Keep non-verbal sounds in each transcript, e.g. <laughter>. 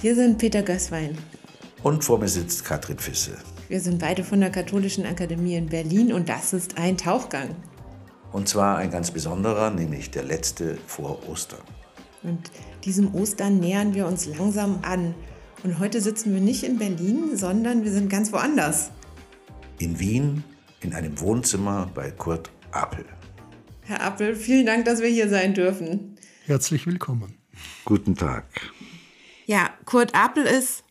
Hier sind Peter Gößwein. Und vor mir sitzt Katrin Fisse. Wir sind beide von der Katholischen Akademie in Berlin und das ist ein Tauchgang. Und zwar ein ganz besonderer, nämlich der letzte vor Ostern. Und diesem Ostern nähern wir uns langsam an. Und heute sitzen wir nicht in Berlin, sondern wir sind ganz woanders. In Wien, in einem Wohnzimmer bei Kurt Apel. Herr Appel, vielen Dank, dass wir hier sein dürfen. Herzlich willkommen. Guten Tag. Ja, Kurt Apel ist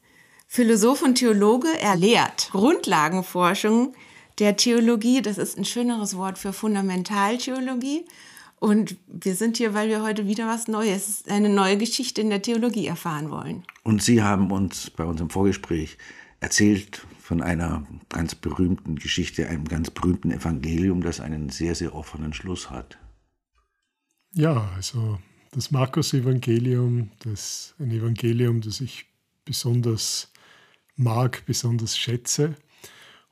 Philosoph und Theologe. Er lehrt Grundlagenforschung der Theologie. Das ist ein schöneres Wort für Fundamentaltheologie. Und wir sind hier, weil wir heute wieder was Neues, eine neue Geschichte in der Theologie erfahren wollen. Und Sie haben uns bei unserem Vorgespräch erzählt von einer ganz berühmten Geschichte, einem ganz berühmten Evangelium, das einen sehr, sehr offenen Schluss hat. Ja, also das Markus-Evangelium, das ein Evangelium, das ich besonders mag, besonders schätze.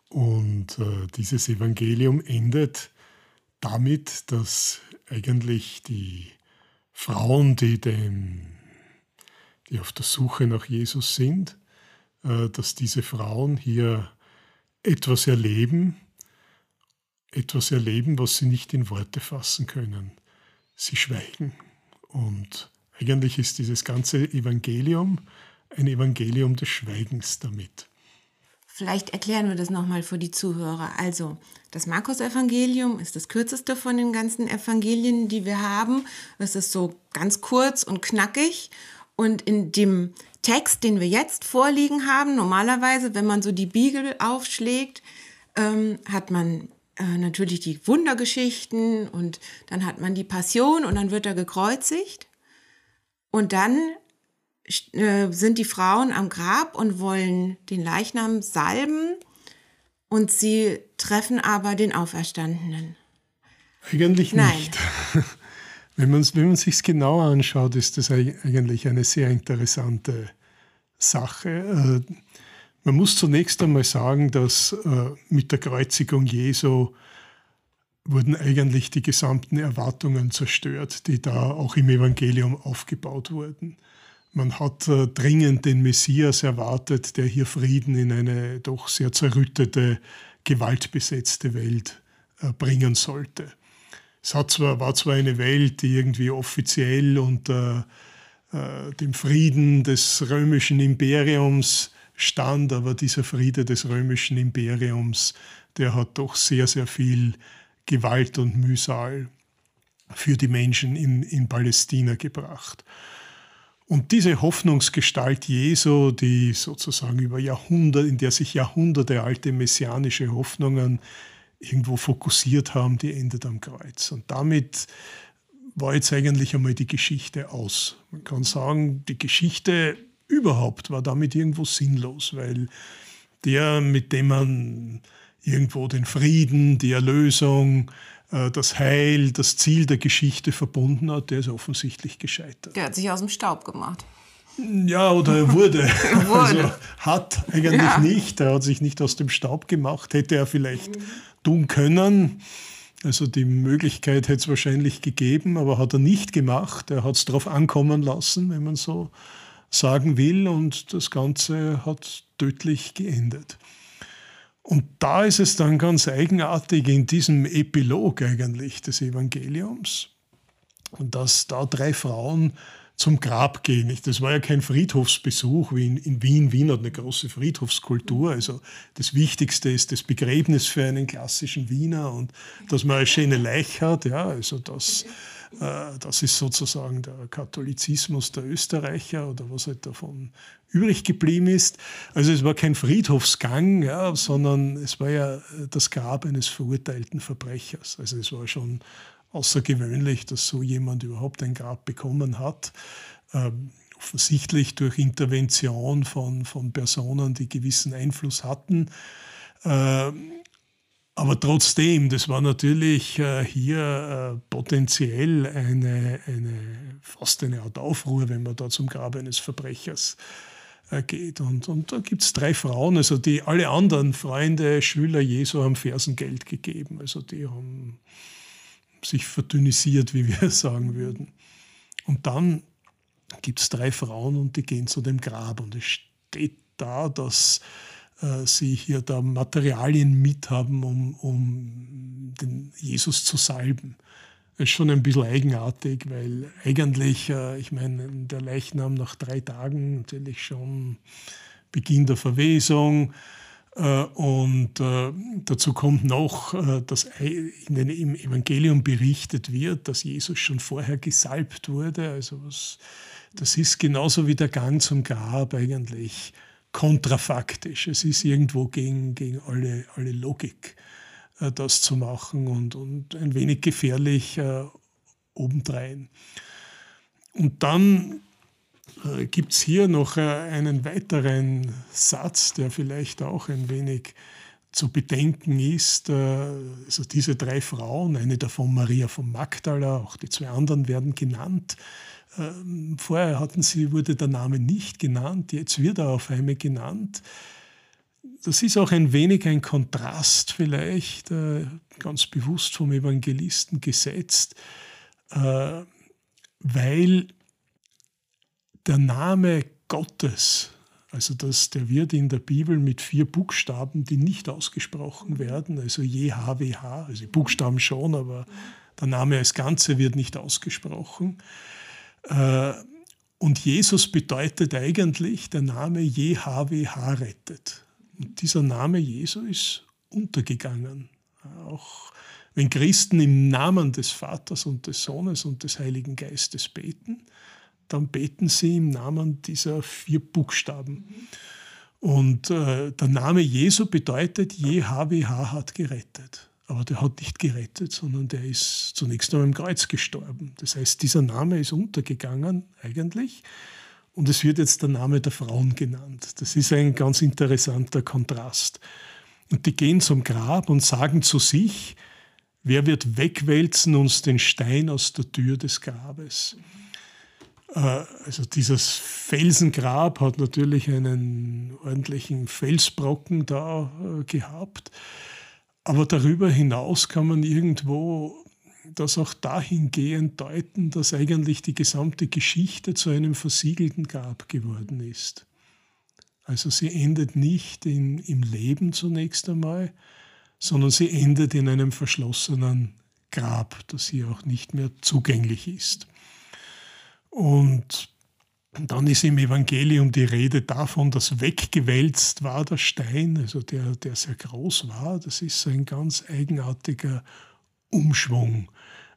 Und äh, dieses Evangelium endet damit, dass eigentlich die Frauen, die, dem, die auf der Suche nach Jesus sind, äh, dass diese Frauen hier etwas erleben, etwas erleben, was sie nicht in Worte fassen können. Sie schweigen. Und eigentlich ist dieses ganze Evangelium ein Evangelium des Schweigens damit. Vielleicht erklären wir das nochmal für die Zuhörer. Also, das Markus-Evangelium ist das kürzeste von den ganzen Evangelien, die wir haben. Es ist so ganz kurz und knackig. Und in dem Text, den wir jetzt vorliegen haben, normalerweise, wenn man so die Bibel aufschlägt, ähm, hat man äh, natürlich die Wundergeschichten und dann hat man die Passion und dann wird er gekreuzigt. Und dann äh, sind die Frauen am Grab und wollen den Leichnam salben und sie treffen aber den Auferstandenen. Eigentlich Nein. nicht. <laughs> Wenn man, wenn man sich genauer anschaut, ist das eigentlich eine sehr interessante Sache. Äh, man muss zunächst einmal sagen, dass äh, mit der Kreuzigung Jesu wurden eigentlich die gesamten Erwartungen zerstört, die da auch im Evangelium aufgebaut wurden. Man hat äh, dringend den Messias erwartet, der hier Frieden in eine doch sehr zerrüttete, gewaltbesetzte Welt äh, bringen sollte. Es zwar, war zwar eine Welt, die irgendwie offiziell unter äh, dem Frieden des römischen Imperiums stand, aber dieser Friede des römischen Imperiums, der hat doch sehr, sehr viel Gewalt und Mühsal für die Menschen in, in Palästina gebracht. Und diese Hoffnungsgestalt Jesu, die sozusagen über Jahrhunderte, in der sich Jahrhunderte alte messianische Hoffnungen irgendwo fokussiert haben, die endet am Kreuz. Und damit war jetzt eigentlich einmal die Geschichte aus. Man kann sagen, die Geschichte überhaupt war damit irgendwo sinnlos, weil der, mit dem man irgendwo den Frieden, die Erlösung, äh, das Heil, das Ziel der Geschichte verbunden hat, der ist offensichtlich gescheitert. Der hat sich aus dem Staub gemacht. Ja, oder er wurde. er <laughs> wurde. Also hat eigentlich ja. nicht. Er hat sich nicht aus dem Staub gemacht. Hätte er vielleicht mhm. tun können. Also die Möglichkeit hätte es wahrscheinlich gegeben, aber hat er nicht gemacht. Er hat es darauf ankommen lassen, wenn man so sagen will. Und das Ganze hat tödlich geendet. Und da ist es dann ganz eigenartig in diesem Epilog eigentlich des Evangeliums, dass da drei Frauen zum Grab gehen. Das war ja kein Friedhofsbesuch wie in, Wien. Wien hat eine große Friedhofskultur. Also das Wichtigste ist das Begräbnis für einen klassischen Wiener und dass man eine schöne Leiche hat. Ja, also das das ist sozusagen der Katholizismus der Österreicher oder was halt davon übrig geblieben ist. Also es war kein Friedhofsgang, ja, sondern es war ja das Grab eines verurteilten Verbrechers. Also es war schon außergewöhnlich, dass so jemand überhaupt ein Grab bekommen hat. Ähm, offensichtlich durch Intervention von, von Personen, die gewissen Einfluss hatten. Ähm, aber trotzdem, das war natürlich äh, hier äh, potenziell eine, eine, fast eine Art Aufruhr, wenn man da zum Grab eines Verbrechers äh, geht. Und, und da gibt es drei Frauen, also die alle anderen Freunde, Schüler Jesu haben Fersengeld gegeben. Also die haben sich verdünnisiert, wie wir <laughs> sagen würden. Und dann gibt es drei Frauen und die gehen zu dem Grab. Und es steht da, dass äh, sie hier da Materialien mithaben, um, um den Jesus zu salben. Das ist schon ein bisschen eigenartig, weil eigentlich, äh, ich meine, der Leichnam nach drei Tagen natürlich schon Beginn der Verwesung. Äh, und dazu kommt noch, dass in den, im Evangelium berichtet wird, dass Jesus schon vorher gesalbt wurde. Also was, das ist genauso wie der Gang zum Grab eigentlich kontrafaktisch. Es ist irgendwo gegen, gegen alle, alle Logik, das zu machen und, und ein wenig gefährlich äh, obendrein. Und dann äh, gibt es hier noch äh, einen weiteren Satz, der vielleicht auch ein wenig zu bedenken ist. Äh, also diese drei Frauen, eine davon Maria von Magdala, auch die zwei anderen werden genannt. Ähm, vorher hatten sie, wurde der Name nicht genannt, jetzt wird er auf einmal genannt. Das ist auch ein wenig ein Kontrast vielleicht, ganz bewusst vom Evangelisten gesetzt, weil der Name Gottes, also das, der wird in der Bibel mit vier Buchstaben, die nicht ausgesprochen werden, also JHWH, also Buchstaben schon, aber der Name als Ganze wird nicht ausgesprochen. Äh, und Jesus bedeutet eigentlich, der Name JHWH rettet. Und dieser Name Jesu ist untergegangen. Auch wenn Christen im Namen des Vaters und des Sohnes und des Heiligen Geistes beten, dann beten sie im Namen dieser vier Buchstaben. Und äh, der Name Jesu bedeutet, JHWH hat gerettet. Aber der hat nicht gerettet, sondern der ist zunächst einmal im Kreuz gestorben. Das heißt, dieser Name ist untergegangen eigentlich. Und es wird jetzt der Name der Frauen genannt. Das ist ein ganz interessanter Kontrast. Und die gehen zum Grab und sagen zu sich, wer wird wegwälzen uns den Stein aus der Tür des Grabes? Äh, also dieses Felsengrab hat natürlich einen ordentlichen Felsbrocken da äh, gehabt. Aber darüber hinaus kann man irgendwo das auch dahingehend deuten, dass eigentlich die gesamte Geschichte zu einem versiegelten Grab geworden ist. Also sie endet nicht in, im Leben zunächst einmal, sondern sie endet in einem verschlossenen Grab, das hier auch nicht mehr zugänglich ist. Und dann ist im Evangelium die Rede davon, dass weggewälzt war der Stein, also der, der sehr groß war. Das ist ein ganz eigenartiger Umschwung,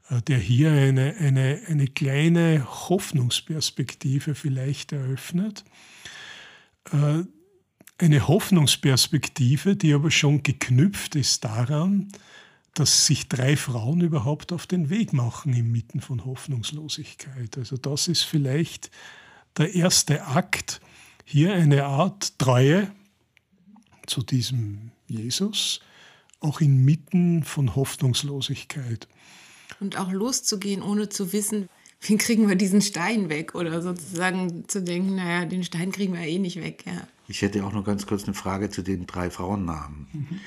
äh, der hier eine, eine, eine kleine Hoffnungsperspektive vielleicht eröffnet. Äh, eine Hoffnungsperspektive, die aber schon geknüpft ist daran, dass sich drei Frauen überhaupt auf den Weg machen inmitten von Hoffnungslosigkeit. Also das ist vielleicht der erste Akt, hier eine Art Treue zu diesem Jesus, auch inmitten von Hoffnungslosigkeit. Und auch loszugehen, ohne zu wissen, wie kriegen wir diesen Stein weg oder sozusagen zu denken, naja, den Stein kriegen wir eh nicht weg. Ja. Ich hätte auch noch ganz kurz eine Frage zu den drei Frauennamen. Mhm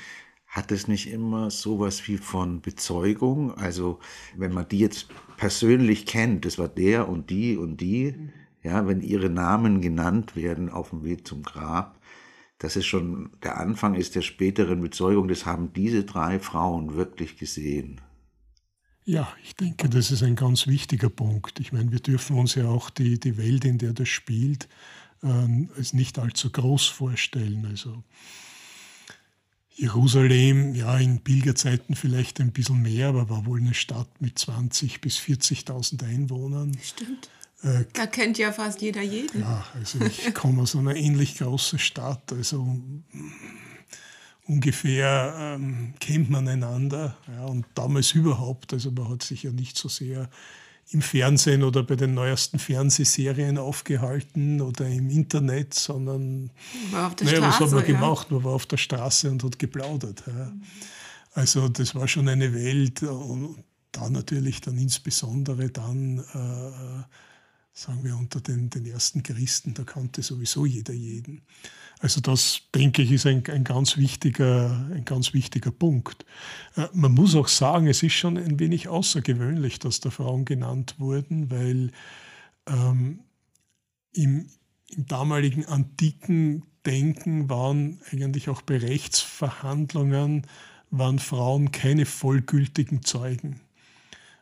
hat es nicht immer sowas wie von Bezeugung? Also wenn man die jetzt persönlich kennt, das war der und die und die, ja, wenn ihre Namen genannt werden auf dem Weg zum Grab, dass es schon der Anfang ist der späteren Bezeugung, das haben diese drei Frauen wirklich gesehen. Ja, ich denke, das ist ein ganz wichtiger Punkt. Ich meine, wir dürfen uns ja auch die, die Welt, in der das spielt, äh, als nicht allzu groß vorstellen. Also Jerusalem, ja, in Pilgerzeiten vielleicht ein bisschen mehr, aber war wohl eine Stadt mit 20.000 bis 40.000 Einwohnern. Stimmt. Äh, da kennt ja fast jeder jeden. Ja, also ich komme aus einer ähnlich großen Stadt, also ungefähr ähm, kennt man einander. Ja, und damals überhaupt, also man hat sich ja nicht so sehr im Fernsehen oder bei den neuesten Fernsehserien aufgehalten oder im Internet, sondern war auf der naja, Straße, was hat man ja. gemacht? Man war auf der Straße und hat geplaudert. Ja. Also das war schon eine Welt und da natürlich dann insbesondere dann, äh, sagen wir, unter den, den ersten Christen, da kannte sowieso jeder jeden. Also das, denke ich, ist ein, ein, ganz, wichtiger, ein ganz wichtiger Punkt. Äh, man muss auch sagen, es ist schon ein wenig außergewöhnlich, dass da Frauen genannt wurden, weil ähm, im, im damaligen antiken Denken waren eigentlich auch bei Rechtsverhandlungen, waren Frauen keine vollgültigen Zeugen.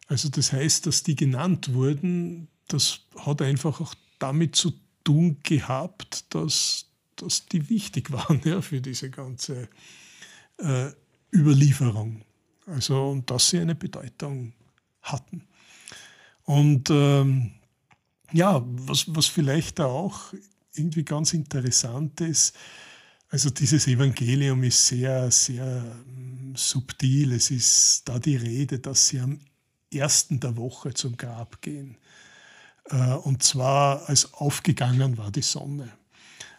Also das heißt, dass die genannt wurden, das hat einfach auch damit zu tun gehabt, dass, dass die wichtig <laughs> waren ja, für diese ganze äh, Überlieferung. Also und dass sie eine Bedeutung hatten. Und ähm, ja, was, was vielleicht auch irgendwie ganz interessant ist, also dieses Evangelium ist sehr, sehr mm, subtil. Es ist da die Rede, dass sie am ersten der Woche zum Grab gehen. Äh, und zwar als aufgegangen war die Sonne.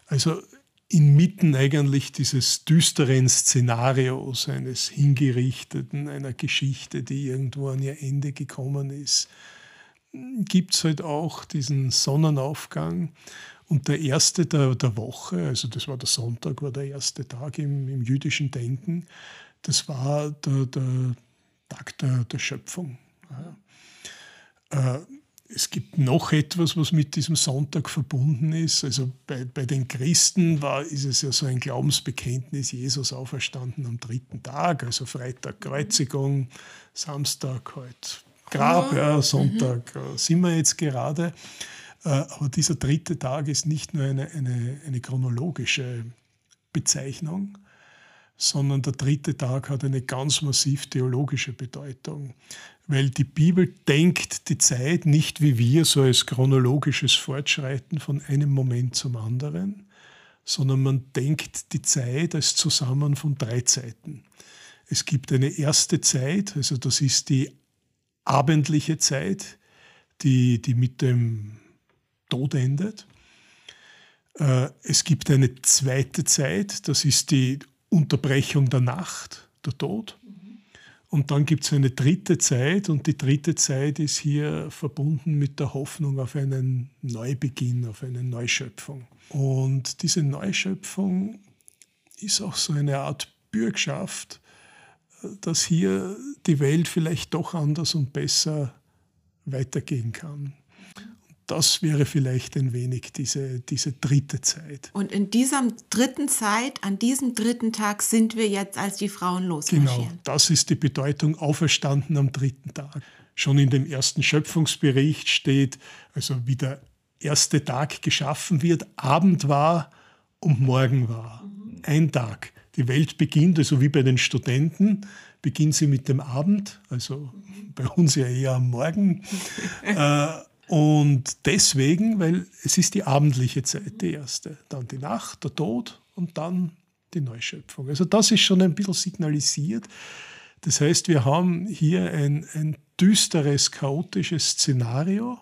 Also inmitten eigentlich dieses düsteren Szenarios eines Hingerichteten, einer Geschichte, die irgendwo an ihr Ende gekommen ist, gibt es halt auch diesen Sonnenaufgang. Und der erste der, der Woche, also das war der Sonntag, war der erste Tag im, im jüdischen Denken, das war der, der Tag der, der Schöpfung. Ja. Äh, es gibt noch etwas, was mit diesem Sonntag verbunden ist. Also bei, bei den Christen war, ist es ja so ein Glaubensbekenntnis, Jesus auferstanden am dritten Tag, also Freitag Kreuzigung, Samstag halt Grab, ja, Sonntag mhm. sind wir jetzt gerade. Äh, aber dieser dritte Tag ist nicht nur eine, eine, eine chronologische Bezeichnung, sondern der dritte Tag hat eine ganz massiv theologische Bedeutung, weil die Bibel denkt die Zeit nicht wie wir, so als chronologisches Fortschreiten von einem Moment zum anderen, sondern man denkt die Zeit als Zusammen von drei Zeiten. Es gibt eine erste Zeit, also das ist die abendliche Zeit, die, die mit dem Tod endet. Äh, es gibt eine zweite Zeit, das ist die Unterbrechung der Nacht, der Tod. Und dann gibt es eine dritte Zeit und die dritte Zeit ist hier verbunden mit der Hoffnung auf einen Neubeginn, auf eine Neuschöpfung. Und diese Neuschöpfung ist auch so eine Art Bürgschaft, dass hier die Welt vielleicht doch anders und besser weitergehen kann das wäre vielleicht ein wenig diese, diese dritte Zeit. Und in dieser dritten Zeit, an diesem dritten Tag sind wir jetzt als die Frauen losmarschieren. Genau, das ist die Bedeutung auferstanden am dritten Tag. Schon in dem ersten Schöpfungsbericht steht, also wie der erste Tag geschaffen wird, Abend war und Morgen war. Mhm. Ein Tag. Die Welt beginnt, also wie bei den Studenten, beginnt sie mit dem Abend, also bei uns ja eher am Morgen. <laughs> äh, und deswegen, weil es ist die abendliche Zeit, die erste, dann die Nacht, der Tod und dann die Neuschöpfung. Also das ist schon ein bisschen signalisiert. Das heißt, wir haben hier ein, ein düsteres, chaotisches Szenario,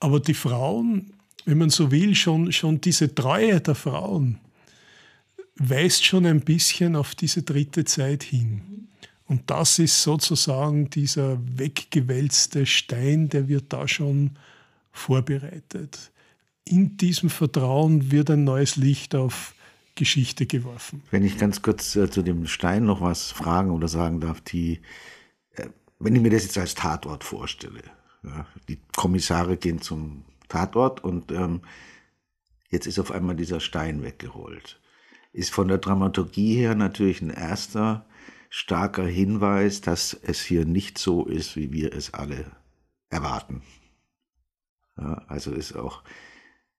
aber die Frauen, wenn man so will, schon, schon diese Treue der Frauen weist schon ein bisschen auf diese dritte Zeit hin. Und das ist sozusagen dieser weggewälzte Stein, der wird da schon vorbereitet. In diesem Vertrauen wird ein neues Licht auf Geschichte geworfen. Wenn ich ganz kurz äh, zu dem Stein noch was fragen oder sagen darf, die, äh, wenn ich mir das jetzt als Tatort vorstelle, ja, die Kommissare gehen zum Tatort und ähm, jetzt ist auf einmal dieser Stein weggerollt. Ist von der Dramaturgie her natürlich ein erster starker Hinweis, dass es hier nicht so ist, wie wir es alle erwarten. Ja, also ist auch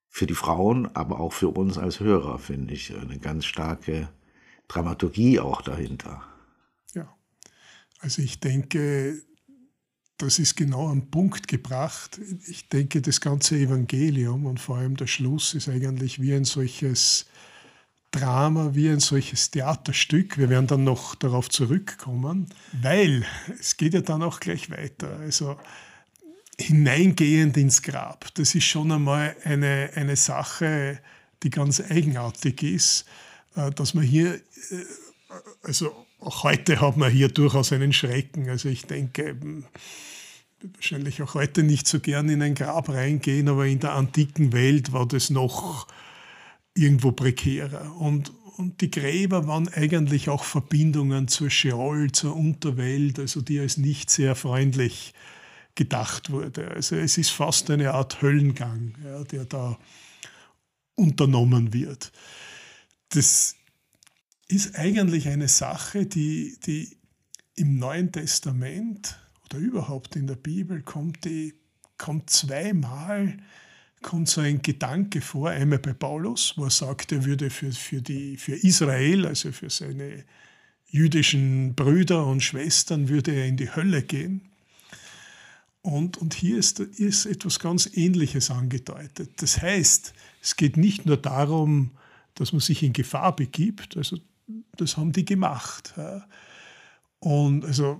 für die Frauen, aber auch für uns als Hörer, finde ich, eine ganz starke Dramaturgie auch dahinter. Ja, also ich denke, das ist genau am Punkt gebracht. Ich denke, das ganze Evangelium und vor allem der Schluss ist eigentlich wie ein solches Drama wie ein solches Theaterstück. Wir werden dann noch darauf zurückkommen, weil es geht ja dann auch gleich weiter. Also hineingehend ins Grab, das ist schon einmal eine, eine Sache, die ganz eigenartig ist, äh, dass man hier, äh, also auch heute hat man hier durchaus einen Schrecken. Also ich denke, wahrscheinlich auch heute nicht so gern in ein Grab reingehen, aber in der antiken Welt war das noch irgendwo prekärer. Und, und die Gräber waren eigentlich auch Verbindungen zur Scheol, zur Unterwelt, also die als nicht sehr freundlich gedacht wurde. Also es ist fast eine Art Höllengang, ja, der da unternommen wird. Das ist eigentlich eine Sache, die, die im Neuen Testament oder überhaupt in der Bibel kommt, die kommt zweimal kommt so ein Gedanke vor, einmal bei Paulus, wo er sagt, er würde für, für, die, für Israel, also für seine jüdischen Brüder und Schwestern, würde er in die Hölle gehen. Und, und hier ist, ist etwas ganz Ähnliches angedeutet. Das heißt, es geht nicht nur darum, dass man sich in Gefahr begibt, also das haben die gemacht. Und also,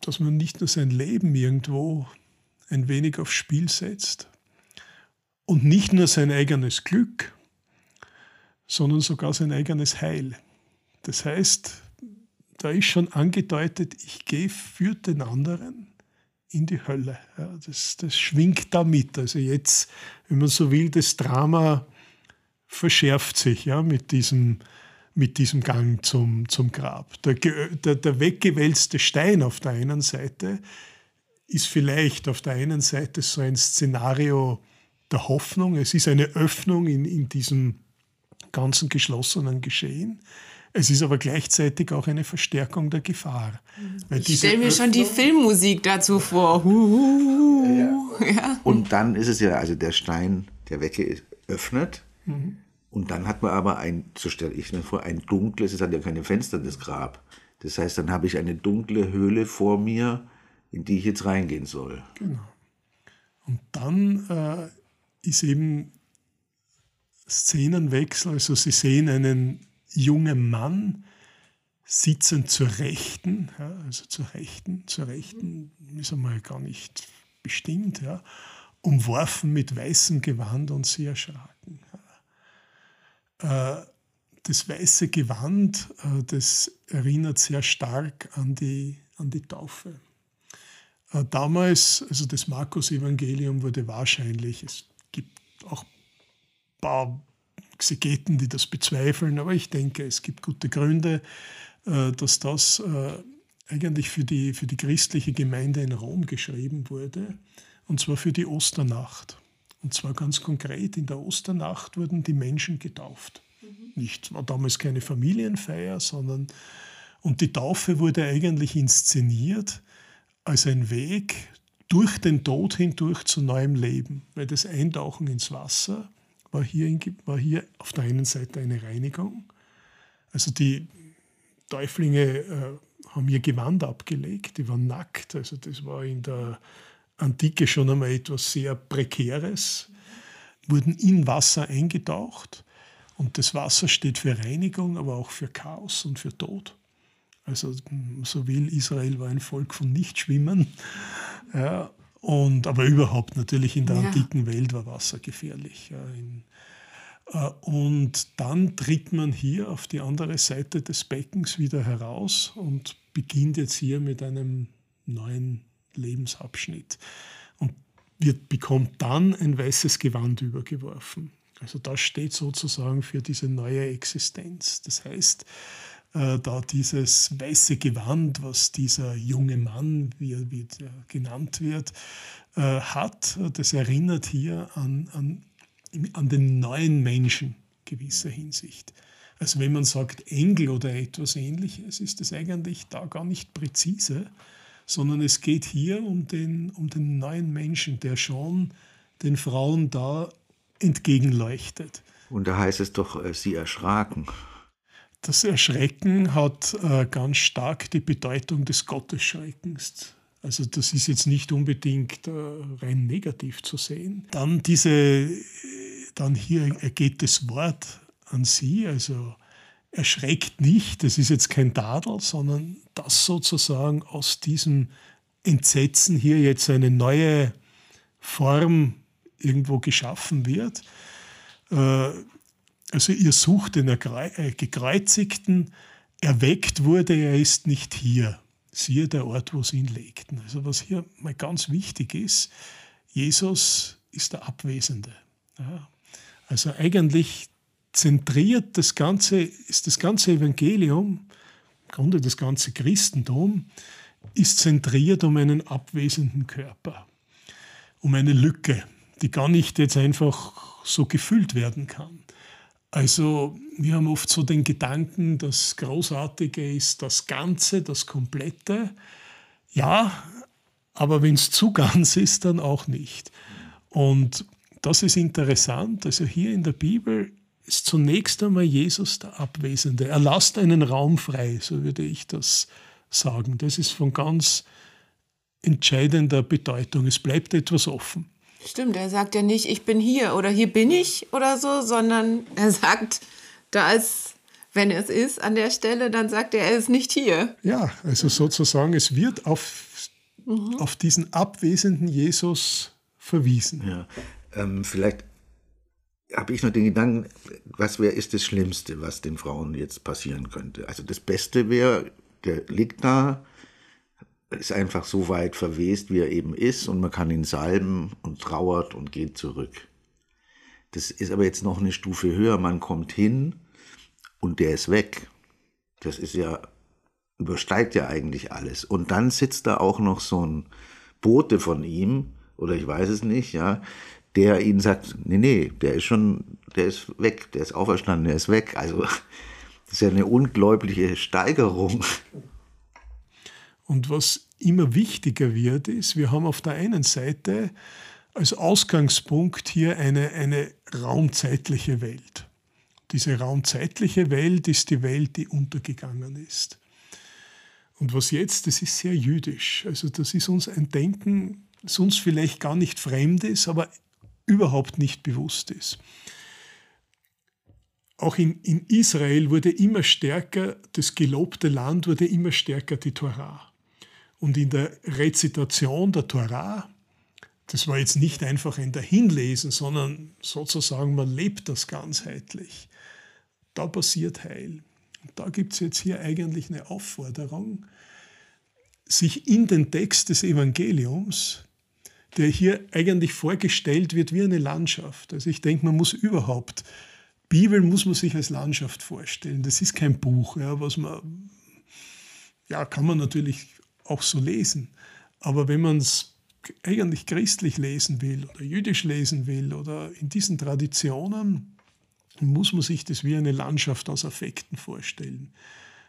dass man nicht nur sein Leben irgendwo ein wenig aufs Spiel setzt und nicht nur sein eigenes Glück, sondern sogar sein eigenes Heil. Das heißt, da ist schon angedeutet, ich gehe für den anderen in die Hölle. Ja, das, das schwingt da mit. Also jetzt, wenn man so will, das Drama verschärft sich ja, mit, diesem, mit diesem Gang zum, zum Grab. Der, der, der weggewälzte Stein auf der einen Seite ist vielleicht auf der einen Seite so ein Szenario der Hoffnung. Es ist eine Öffnung in, in diesem ganzen geschlossenen Geschehen. Es ist aber gleichzeitig auch eine Verstärkung der Gefahr. ich stelle mir schon die Filmmusik dazu vor. Huhuhu. Ja. Ja. Und dann ist es ja, also der Stein, der weggeöffnet. Mhm. Und dann hat man aber ein, so stelle ich mir vor, ein dunkles, es hat ja keine Fenster, das Grab. Das heißt, dann habe ich eine dunkle Höhle vor mir, in die ich jetzt reingehen soll. Genau. Und dann äh, ist eben Szenenwechsel, also Sie sehen einen jungen Mann sitzen zur Rechten, ja, also zur Rechten, zur Rechten ist einmal gar nicht bestimmt, ja, umworfen mit weißem Gewand und sie erschraken. Ja. Äh, das weiße Gewand, äh, das erinnert sehr stark an die, an die Taufe. Äh, damals, also das Markus-Evangelium wurde wahrscheinlich, es gibt auch ein paar Exegeten, die das bezweifeln, aber ich denke, es gibt gute Gründe, äh, dass das äh, eigentlich für die, für die christliche Gemeinde in Rom geschrieben wurde, und zwar für die Osternacht. Und zwar ganz konkret, in der Osternacht wurden die Menschen getauft. Mhm. Nicht, war damals keine Familienfeier, sondern, und die Taufe wurde eigentlich inszeniert als ein Weg durch den Tod hindurch zu neuem Leben, weil das Eintauchen ins Wasser war hier, in, war hier auf der einen Seite eine Reinigung. Also die Täuflinge äh, haben ihr Gewand abgelegt, die waren nackt. Also das war in der Antike schon einmal etwas sehr Prekäres, wurden in Wasser eingetaucht. Und das Wasser steht für Reinigung, aber auch für Chaos und für Tod. Also so will Israel war ein Volk von Nichtschwimmern. Ja, und, aber überhaupt natürlich in der ja. antiken Welt war Wasser gefährlich. Ja, in, äh, und dann tritt man hier auf die andere Seite des Beckens wieder heraus und beginnt jetzt hier mit einem neuen Lebensabschnitt und wird, bekommt dann ein weißes Gewand übergeworfen. Also das steht sozusagen für diese neue Existenz. Das heißt, äh, da dieses weiße Gewand, was dieser junge Mann, wie er, wie er genannt wird, äh, hat, das erinnert hier an, an, an den neuen Menschen gewisser Hinsicht. Also wenn man sagt Engel oder etwas ähnliches, ist das eigentlich da gar nicht präzise, sondern es geht hier um den, um den neuen Menschen, der schon den Frauen da entgegenleuchtet. Und da heißt es doch, äh, sie erschraken. Das Erschrecken hat äh, ganz stark die Bedeutung des Gottesschreckens. Also das ist jetzt nicht unbedingt äh, rein negativ zu sehen. Dann diese, dann hier geht das Wort an Sie, also erschreckt nicht, das ist jetzt kein Tadel, sondern dass sozusagen aus diesem Entsetzen hier jetzt eine neue Form irgendwo geschaffen wird. Äh, also ihr sucht den äh, Gekreuzigten, erweckt wurde, er ist nicht hier. Siehe der Ort, wo sie ihn legten. Also was hier mal ganz wichtig ist, Jesus ist der Abwesende. Ja. Also eigentlich zentriert das ganze, ist das ganze Evangelium, im Grunde das ganze Christentum, ist zentriert um einen abwesenden Körper, um eine Lücke, die gar nicht jetzt einfach so gefüllt werden kann. Also wir haben oft so den Gedanken, das Großartige ist das Ganze, das Komplette. Ja, aber wenn es zu ganz ist, dann auch nicht. Und das ist interessant. Also hier in der Bibel ist zunächst einmal Jesus der Abwesende. Er lasst einen Raum frei, so würde ich das sagen. Das ist von ganz entscheidender Bedeutung. Es bleibt etwas offen. Stimmt, er sagt ja nicht, ich bin hier oder hier bin ich oder so, sondern er sagt, da ist, wenn es ist an der Stelle, dann sagt er, er ist nicht hier. Ja, also sozusagen, es wird auf, mhm. auf diesen abwesenden Jesus verwiesen. Ja, ähm, vielleicht habe ich noch den Gedanken, was wäre ist das Schlimmste, was den Frauen jetzt passieren könnte? Also das Beste wäre, der liegt da, ist einfach so weit verwest, wie er eben ist, und man kann ihn salben und trauert und geht zurück. Das ist aber jetzt noch eine Stufe höher. Man kommt hin und der ist weg. Das ist ja, übersteigt ja eigentlich alles. Und dann sitzt da auch noch so ein Bote von ihm, oder ich weiß es nicht, ja, der ihnen sagt, nee, nee, der ist schon, der ist weg, der ist auferstanden, der ist weg. Also, das ist ja eine unglaubliche Steigerung. Und was immer wichtiger wird, ist, wir haben auf der einen Seite als Ausgangspunkt hier eine, eine raumzeitliche Welt. Diese raumzeitliche Welt ist die Welt, die untergegangen ist. Und was jetzt, das ist sehr jüdisch. Also das ist uns ein Denken, das uns vielleicht gar nicht fremd ist, aber überhaupt nicht bewusst ist auch in, in Israel wurde immer stärker, das gelobte Land wurde immer stärker die Torah. Und in der Rezitation der Torah, das war jetzt nicht einfach ein Dahinlesen, sondern sozusagen, man lebt das ganzheitlich. Da passiert Heil. Und da gibt es jetzt hier eigentlich eine Aufforderung, sich in den Text des Evangeliums, der hier eigentlich vorgestellt wird wie eine Landschaft. Also ich denke, man muss überhaupt Bibel muss man sich als Landschaft vorstellen. Das ist kein Buch, ja, was man, ja, kann man natürlich auch so lesen. Aber wenn man es eigentlich christlich lesen will oder jüdisch lesen will oder in diesen Traditionen, muss man sich das wie eine Landschaft aus Affekten vorstellen.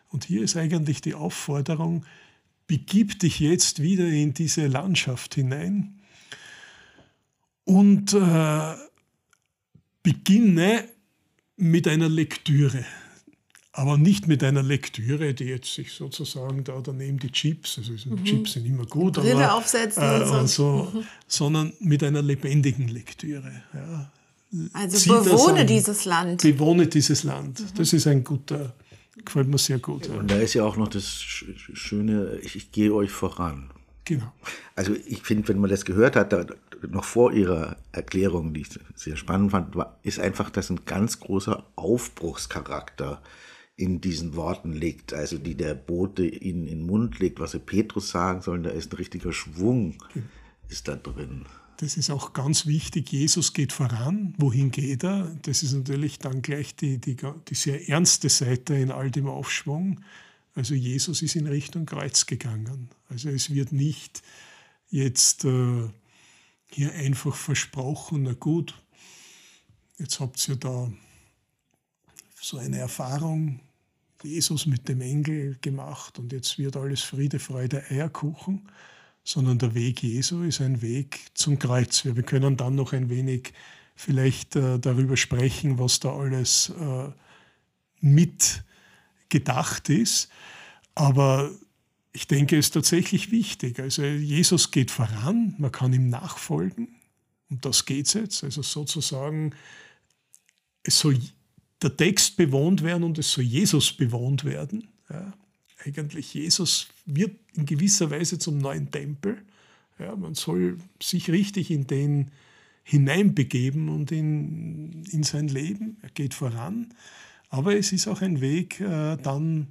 Und hier ist eigentlich die Aufforderung, begib dich jetzt wieder in diese Landschaft hinein und äh, beginne mit einer Lektüre. Aber nicht mit einer Lektüre, die jetzt sich sozusagen da daneben die Chips, also mhm. Chips sind immer gut, Brille aber, aufsetzen äh, und so, mhm. sondern mit einer lebendigen Lektüre. Ja. Also Zieht bewohne dieses Land. Bewohne dieses Land. Mhm. Das ist ein guter, gefällt mir sehr gut. Ja. Und da ist ja auch noch das Schöne, ich, ich gehe euch voran. Genau. Also ich finde, wenn man das gehört hat, da, noch vor ihrer Erklärung, die ich sehr spannend fand, war, ist einfach, dass ein ganz großer Aufbruchscharakter in diesen Worten liegt, also die der Bote ihnen in den Mund legt, was sie Petrus sagen sollen, da ist ein richtiger Schwung, ist da drin. Das ist auch ganz wichtig. Jesus geht voran. Wohin geht er? Das ist natürlich dann gleich die, die, die sehr ernste Seite in all dem Aufschwung. Also Jesus ist in Richtung Kreuz gegangen. Also es wird nicht jetzt äh, hier einfach versprochen, na gut, jetzt habt ihr da so eine Erfahrung, Jesus mit dem Engel gemacht und jetzt wird alles Friede, Freude, Eierkuchen, sondern der Weg Jesu ist ein Weg zum Kreuz. Wir können dann noch ein wenig vielleicht äh, darüber sprechen, was da alles äh, mit gedacht ist. Aber ich denke, es ist tatsächlich wichtig. Also Jesus geht voran, man kann ihm nachfolgen. Und das geht jetzt. Also sozusagen, es soll der Text bewohnt werden und es soll Jesus bewohnt werden. Ja, eigentlich Jesus wird in gewisser Weise zum neuen Tempel. Ja, man soll sich richtig in den hineinbegeben und in, in sein Leben. Er geht voran. Aber es ist auch ein Weg äh, dann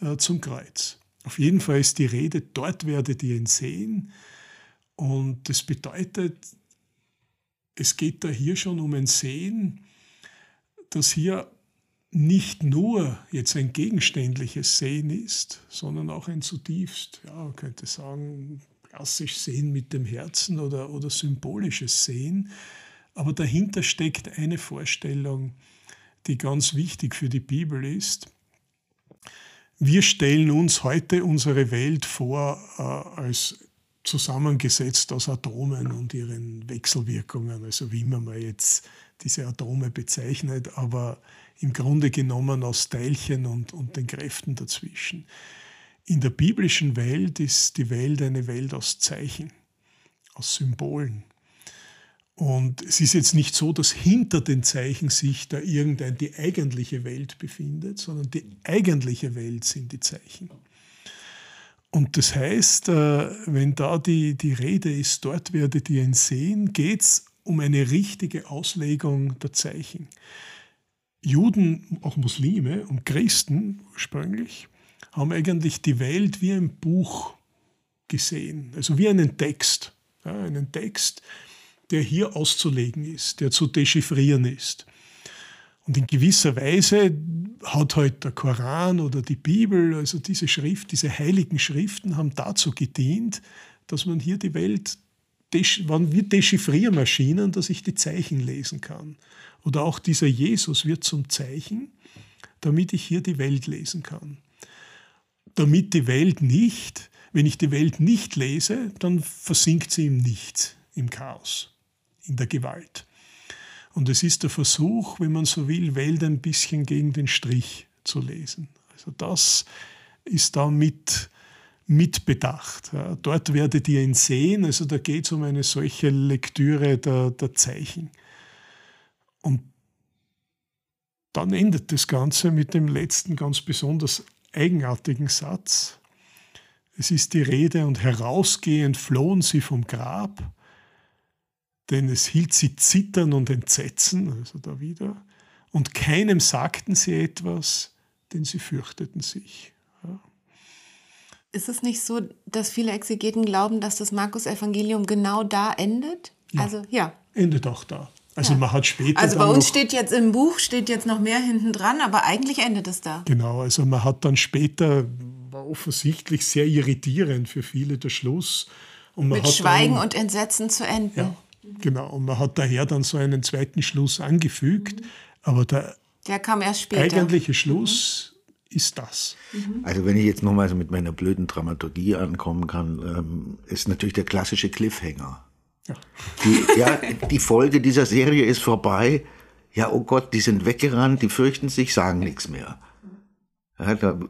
äh, zum Kreuz. Auf jeden Fall ist die Rede, dort werdet ihr ihn sehen. Und das bedeutet, es geht da hier schon um ein Sehen, das hier nicht nur jetzt ein gegenständliches Sehen ist, sondern auch ein zutiefst, ja, man könnte sagen, klassisch Sehen mit dem Herzen oder, oder symbolisches Sehen. Aber dahinter steckt eine Vorstellung, die ganz wichtig für die Bibel ist. Wir stellen uns heute unsere Welt vor äh, als zusammengesetzt aus Atomen und ihren Wechselwirkungen, also wie man mal jetzt diese Atome bezeichnet, aber im Grunde genommen aus Teilchen und, und den Kräften dazwischen. In der biblischen Welt ist die Welt eine Welt aus Zeichen, aus Symbolen. Und es ist jetzt nicht so, dass hinter den Zeichen sich da irgendein die eigentliche Welt befindet, sondern die eigentliche Welt sind die Zeichen. Und das heißt, äh, wenn da die, die Rede ist, dort werdet ihr ihn sehen, geht es um eine richtige Auslegung der Zeichen. Juden, auch Muslime und Christen ursprünglich, haben eigentlich die Welt wie ein Buch gesehen, also wie einen Text. Ja, einen Text, der hier auszulegen ist, der zu dechiffrieren ist. Und in gewisser Weise hat halt der Koran oder die Bibel, also diese Schrift, diese heiligen Schriften haben dazu gedient, dass man hier die Welt, waren wie Dechiffriermaschinen, dass ich die Zeichen lesen kann. Oder auch dieser Jesus wird zum Zeichen, damit ich hier die Welt lesen kann. Damit die Welt nicht, wenn ich die Welt nicht lese, dann versinkt sie im Nichts, im Chaos, in der Gewalt. Und es ist der Versuch, wenn man so will, Welt ein bisschen gegen den Strich zu lesen. Also das ist da mit, mit bedacht. Ja, dort werdet ihr ihn sehen, also da geht es um eine solche Lektüre der, der Zeichen. Und dann endet das Ganze mit dem letzten ganz besonders eigenartigen Satz. Es ist die Rede und herausgehend flohen sie vom Grab denn es hielt sie zittern und entsetzen, also da wieder, und keinem sagten sie etwas, denn sie fürchteten sich. Ist es nicht so, dass viele Exegeten glauben, dass das Markus-Evangelium genau da endet? Ja, also ja. Endet auch da. Also ja. man hat später. Also bei uns steht jetzt im Buch steht jetzt noch mehr hinten dran, aber eigentlich endet es da. Genau, also man hat dann später war offensichtlich sehr irritierend für viele der Schluss. Mit Schweigen dann, und Entsetzen zu enden. Ja, Genau, und man hat daher dann so einen zweiten Schluss angefügt, aber der, der kam erst später. eigentliche Schluss mhm. Ist das. Mhm. Also wenn ich jetzt nochmal so mit meiner blöden Dramaturgie ankommen kann, ähm, ist natürlich der klassische Cliffhanger. Ja. Die, ja, die Folge dieser Serie ist vorbei. Ja, oh Gott, die sind weggerannt, die fürchten sich, sagen nichts mehr. Ja, da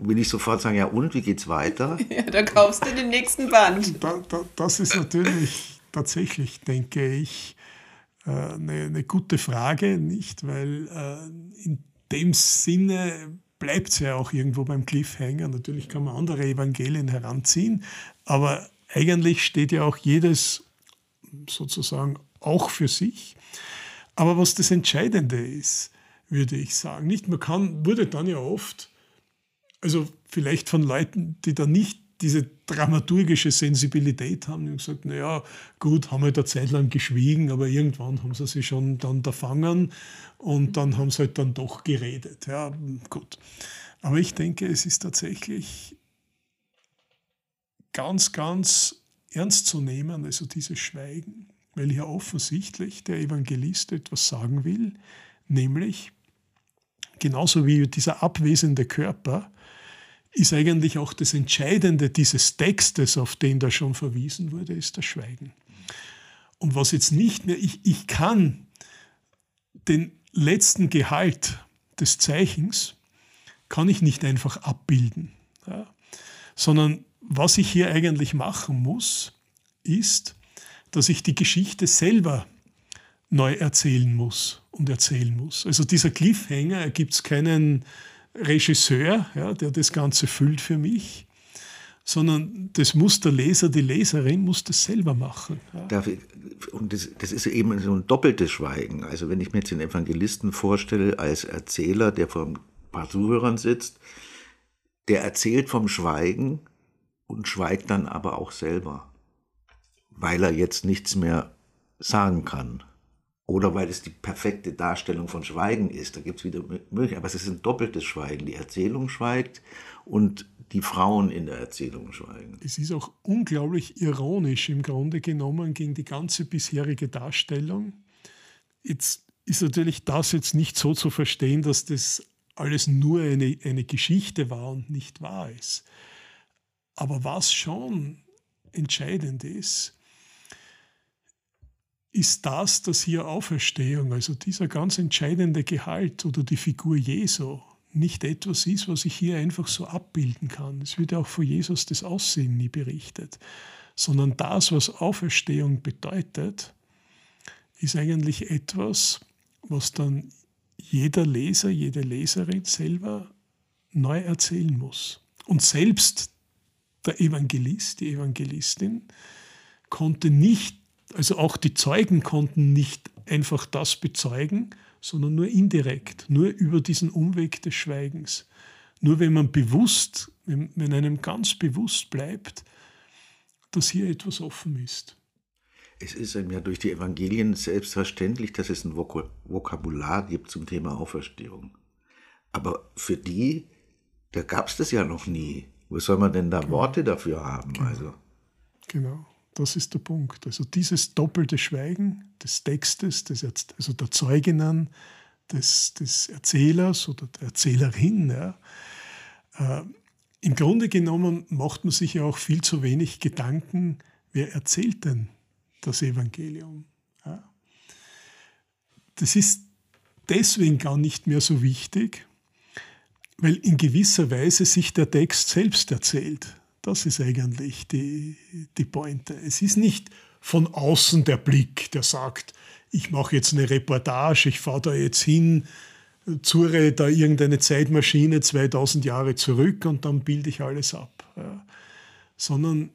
will ich sofort sagen, ja und, wie geht's weiter? <laughs> Ja, da kaufst du den nächsten Band. Da, da, das ist natürlich tatsächlich, denke ich, äh, eine, eine gute Frage, nicht? Weil äh, in dem Sinne bleibt es ja auch irgendwo beim Cliffhanger. Natürlich kann man andere Evangelien heranziehen, aber eigentlich steht ja auch jedes sozusagen auch für sich. Aber was das Entscheidende ist, würde ich sagen, nicht man kann, wurde dann ja oft, also vielleicht von Leuten, die da nicht diese dramaturgische Sensibilität haben und gesagt, naja, gut, haben halt eine Zeit lang geschwiegen, aber irgendwann haben sie sich schon dann erfangen und dann haben sie halt dann doch geredet. Ja, gut. Aber ich denke, es ist tatsächlich ganz, ganz ernst zu nehmen, also dieses Schweigen, weil hier offensichtlich der Evangelist etwas sagen will, nämlich genauso wie dieser abwesende Körper, ist eigentlich auch das Entscheidende dieses Textes, auf den da schon verwiesen wurde, ist das Schweigen. Und was jetzt nicht mehr, ich, ich kann den letzten Gehalt des Zeichens, kann ich nicht einfach abbilden, ja, sondern was ich hier eigentlich machen muss, ist, dass ich die Geschichte selber neu erzählen muss und erzählen muss. Also dieser Cliffhanger ergibt es keinen Regisseur, ja, der das Ganze füllt für mich, sondern das muss der Leser, die Leserin muss das selber machen. Ja. Und das, das, ist eben so ein doppeltes Schweigen. Also wenn ich mir jetzt den Evangelisten vorstelle als Erzähler, der vor ein paar Zuhörern sitzt, der erzählt vom Schweigen und schweigt dann aber auch selber, weil er jetzt nichts mehr sagen kann. Oder weil es die perfekte Darstellung von Schweigen ist. Da gibt es wieder Möglichkeiten. Aber es ist ein doppeltes Schweigen. Die Erzählung schweigt und die Frauen in der Erzählung schweigen. Es ist auch unglaublich ironisch im Grunde genommen gegen die ganze bisherige Darstellung. Jetzt ist natürlich das jetzt nicht so zu verstehen, dass das alles nur eine, eine Geschichte war und nicht wahr ist. Aber was schon entscheidend ist, ist das, dass hier Auferstehung, also dieser ganz entscheidende Gehalt oder die Figur Jesu, nicht etwas ist, was ich hier einfach so abbilden kann. Es wird ja auch von Jesus das Aussehen nie berichtet, sondern das, was Auferstehung bedeutet, ist eigentlich etwas, was dann jeder Leser, jede Leserin selber neu erzählen muss. Und selbst der Evangelist, die Evangelistin, konnte nicht also auch die Zeugen konnten nicht einfach das bezeugen, sondern nur indirekt, nur über diesen Umweg des Schweigens. Nur wenn man bewusst, wenn, wenn einem ganz bewusst bleibt, dass hier etwas offen ist. Es ist einem ja durch die Evangelien selbstverständlich, dass es ein Vokabular gibt zum Thema Auferstehung. Aber für die, da gab es das ja noch nie. Wo soll man denn da genau. Worte dafür haben? Genau. Also. genau. Das ist der Punkt. Also dieses doppelte Schweigen des Textes, des, also der Zeuginnen, des, des Erzählers oder der Erzählerin. Ja. Äh, Im Grunde genommen macht man sich ja auch viel zu wenig Gedanken, wer erzählt denn das Evangelium. Ja. Das ist deswegen gar nicht mehr so wichtig, weil in gewisser Weise sich der Text selbst erzählt. Das ist eigentlich die, die Pointe. Es ist nicht von außen der Blick, der sagt, ich mache jetzt eine Reportage, ich fahre da jetzt hin, zure da irgendeine Zeitmaschine 2000 Jahre zurück und dann bilde ich alles ab. Ja. Sondern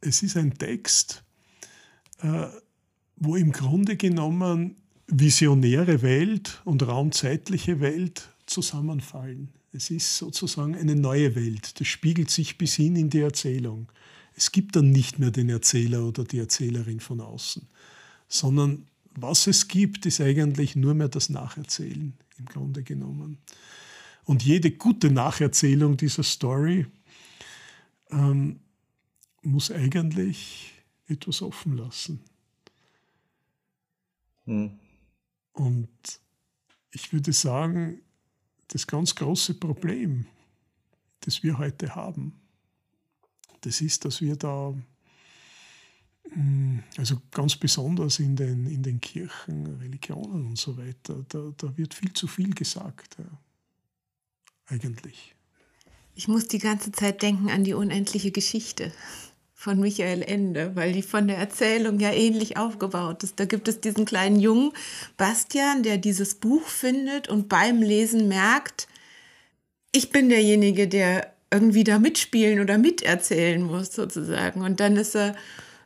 es ist ein Text, äh, wo im Grunde genommen visionäre Welt und raumzeitliche Welt zusammenfallen. Es ist sozusagen eine neue Welt. Das spiegelt sich bis hin in die Erzählung. Es gibt dann nicht mehr den Erzähler oder die Erzählerin von außen, sondern was es gibt, ist eigentlich nur mehr das Nacherzählen im Grunde genommen. Und jede gute Nacherzählung dieser Story ähm, muss eigentlich etwas offen lassen. Hm. Und ich würde sagen, das ganz große Problem, das wir heute haben, das ist, dass wir da, mm, also ganz besonders in den, in den Kirchen, Religionen und so weiter, da, da wird viel zu viel gesagt, ja. eigentlich. Ich muss die ganze Zeit denken an die unendliche Geschichte von Michael Ende, weil die von der Erzählung ja ähnlich aufgebaut ist. Da gibt es diesen kleinen Jungen, Bastian, der dieses Buch findet und beim Lesen merkt, ich bin derjenige, der irgendwie da mitspielen oder miterzählen muss, sozusagen. Und dann ist er,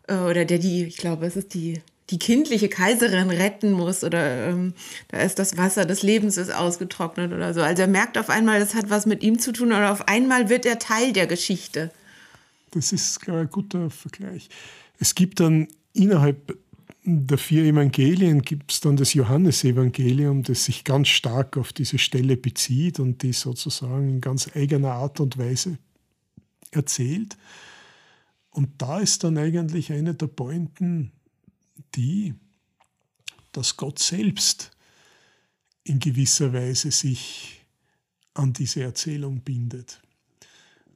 äh, oder der die, ich glaube, es ist die, die kindliche Kaiserin retten muss oder ähm, da ist das Wasser des Lebens ist ausgetrocknet oder so. Also er merkt auf einmal, das hat was mit ihm zu tun oder auf einmal wird er Teil der Geschichte. Das ist ein guter Vergleich. Es gibt dann innerhalb der vier Evangelien gibt es dann das Johannesevangelium, das sich ganz stark auf diese Stelle bezieht und die sozusagen in ganz eigener Art und Weise erzählt. Und da ist dann eigentlich eine der Pointen die, dass Gott selbst in gewisser Weise sich an diese Erzählung bindet.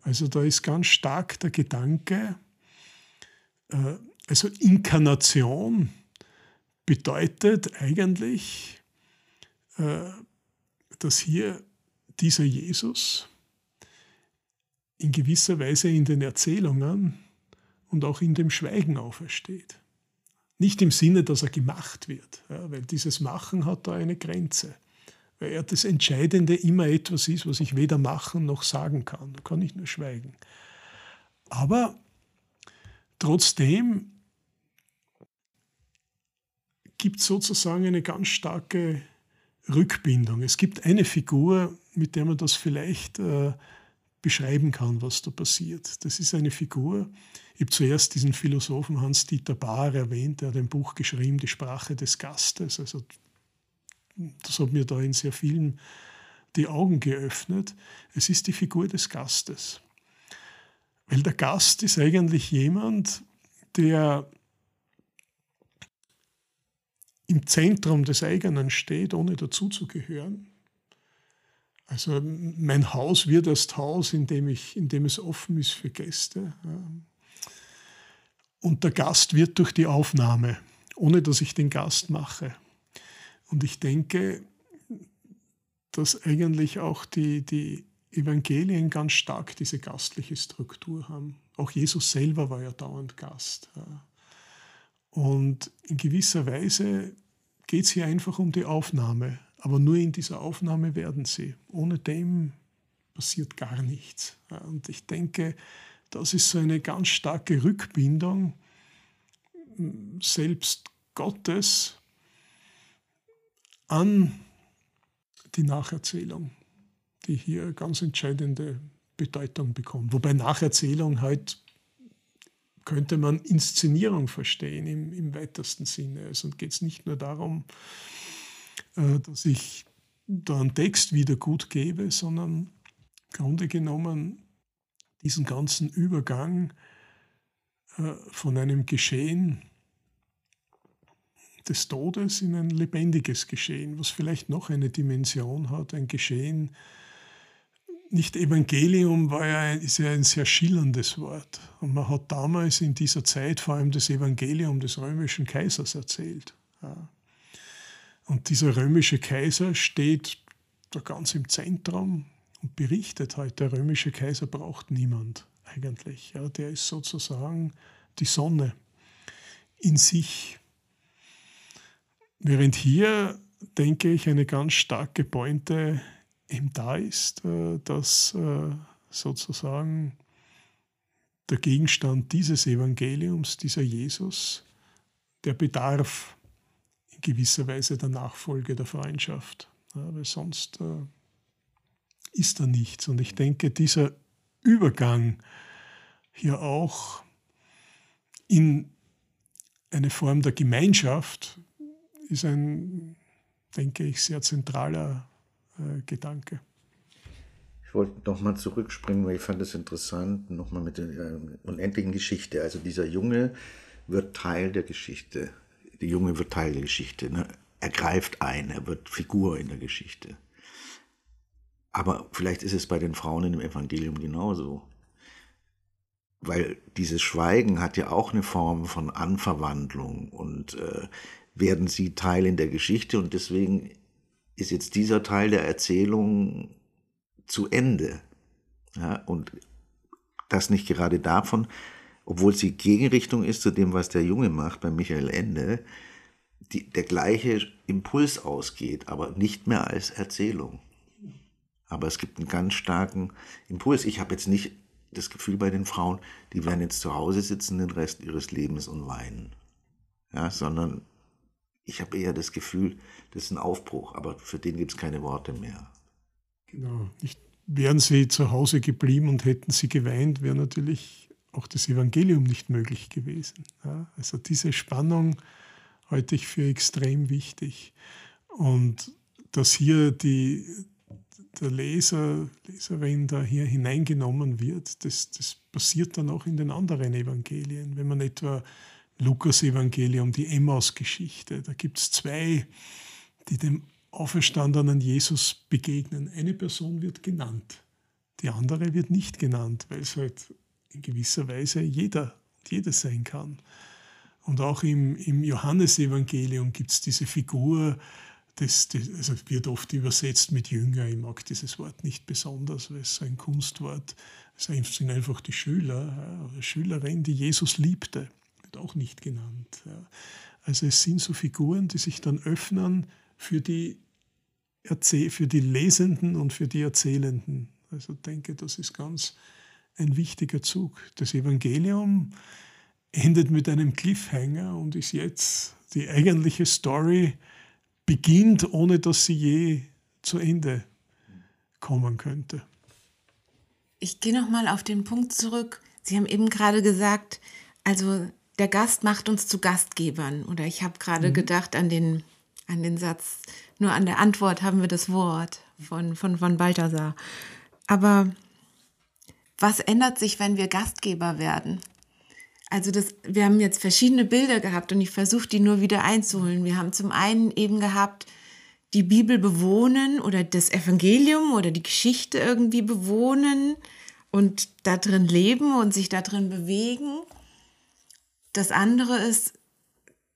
Also da ist ganz stark der Gedanke, äh, also Inkarnation bedeutet eigentlich, äh, dass hier dieser Jesus in gewisser Weise in den Erzählungen und auch in dem Schweigen aufersteht. Nicht im Sinne, dass er gemacht wird, weil dieses Machen hat da eine Grenze weil ja das Entscheidende immer etwas ist, was ich weder machen noch sagen kann. Da kann ich nur schweigen. Aber trotzdem gibt es sozusagen eine ganz starke Rückbindung. Es gibt eine Figur, mit der man das vielleicht äh, beschreiben kann, was da passiert. Das ist eine Figur. Ich habe zuerst diesen Philosophen Hans-Dieter Bahr erwähnt, der hat ein Buch geschrieben, Die Sprache des Gastes. Also das hat mir da in sehr vielen die Augen geöffnet. Es ist die Figur des Gastes. Weil der Gast ist eigentlich jemand, der im Zentrum des eigenen steht, ohne dazuzugehören. Also mein Haus wird das Haus, in dem, ich, in dem es offen ist für Gäste. Und der Gast wird durch die Aufnahme, ohne dass ich den Gast mache. Und ich denke, dass eigentlich auch die, die Evangelien ganz stark diese gastliche Struktur haben. Auch Jesus selber war ja dauernd Gast. Und in gewisser Weise geht es hier einfach um die Aufnahme. Aber nur in dieser Aufnahme werden sie. Ohne dem passiert gar nichts. Und ich denke, das ist so eine ganz starke Rückbindung selbst Gottes an die Nacherzählung, die hier ganz entscheidende Bedeutung bekommt. Wobei Nacherzählung halt könnte man Inszenierung verstehen im, im weitesten Sinne. Also geht es nicht nur darum, äh, dass ich da einen Text wieder gut gebe, sondern im Grunde genommen diesen ganzen Übergang äh, von einem Geschehen des Todes in ein lebendiges Geschehen, was vielleicht noch eine Dimension hat, ein Geschehen. Nicht Evangelium war ja, ist ja ein sehr schillerndes Wort. Und man hat damals in dieser Zeit vor allem das Evangelium des römischen Kaisers erzählt. Und dieser römische Kaiser steht da ganz im Zentrum und berichtet halt, der römische Kaiser braucht niemand eigentlich. Ja, der ist sozusagen die Sonne in sich Während hier, denke ich, eine ganz starke Pointe eben da ist, äh, dass äh, sozusagen der Gegenstand dieses Evangeliums, dieser Jesus, der bedarf in gewisser Weise der Nachfolge der Freundschaft. Weil sonst äh, ist da nichts. Und ich denke, dieser Übergang hier auch in eine Form der Gemeinschaft, ist ein, denke ich, sehr zentraler äh, Gedanke. Ich wollte nochmal zurückspringen, weil ich fand es interessant, nochmal mit der äh, unendlichen Geschichte. Also dieser Junge wird Teil der Geschichte. Der Junge wird Teil der Geschichte. Ne? Er greift ein, er wird Figur in der Geschichte. Aber vielleicht ist es bei den Frauen in dem Evangelium genauso. Weil dieses Schweigen hat ja auch eine Form von Anverwandlung und äh, werden sie Teil in der Geschichte und deswegen ist jetzt dieser Teil der Erzählung zu Ende. Ja, und das nicht gerade davon, obwohl sie Gegenrichtung ist zu dem, was der Junge macht bei Michael Ende, die, der gleiche Impuls ausgeht, aber nicht mehr als Erzählung. Aber es gibt einen ganz starken Impuls. Ich habe jetzt nicht das Gefühl bei den Frauen, die werden jetzt zu Hause sitzen den Rest ihres Lebens und weinen. Ja, sondern ich habe eher das Gefühl, das ist ein Aufbruch, aber für den gibt es keine Worte mehr. Genau. Nicht, wären sie zu Hause geblieben und hätten sie geweint, wäre natürlich auch das Evangelium nicht möglich gewesen. Ja, also diese Spannung halte ich für extrem wichtig. Und dass hier die, der Leser, Leserin da hier hineingenommen wird, das, das passiert dann auch in den anderen Evangelien. Wenn man etwa Lukas-Evangelium, die Emmaus-Geschichte. Da gibt es zwei, die dem auferstandenen Jesus begegnen. Eine Person wird genannt, die andere wird nicht genannt, weil es halt in gewisser Weise jeder, jeder sein kann. Und auch im, im Johannesevangelium gibt es diese Figur, das, das also wird oft übersetzt mit Jünger. Ich mag dieses Wort nicht besonders, weil es ein Kunstwort ist. Es sind einfach die Schüler, Schülerin, die Jesus liebte wird auch nicht genannt. Also es sind so Figuren, die sich dann öffnen für die, Erzäh für die Lesenden und für die Erzählenden. Also denke, das ist ganz ein wichtiger Zug. Das Evangelium endet mit einem Cliffhanger und ist jetzt die eigentliche Story beginnt, ohne dass sie je zu Ende kommen könnte. Ich gehe noch mal auf den Punkt zurück. Sie haben eben gerade gesagt, also der Gast macht uns zu Gastgebern. Oder ich habe gerade mhm. gedacht an den, an den Satz, nur an der Antwort haben wir das Wort von, von, von Balthasar. Aber was ändert sich, wenn wir Gastgeber werden? Also das, wir haben jetzt verschiedene Bilder gehabt und ich versuche die nur wieder einzuholen. Wir haben zum einen eben gehabt, die Bibel bewohnen oder das Evangelium oder die Geschichte irgendwie bewohnen und da drin leben und sich da drin bewegen. Das andere ist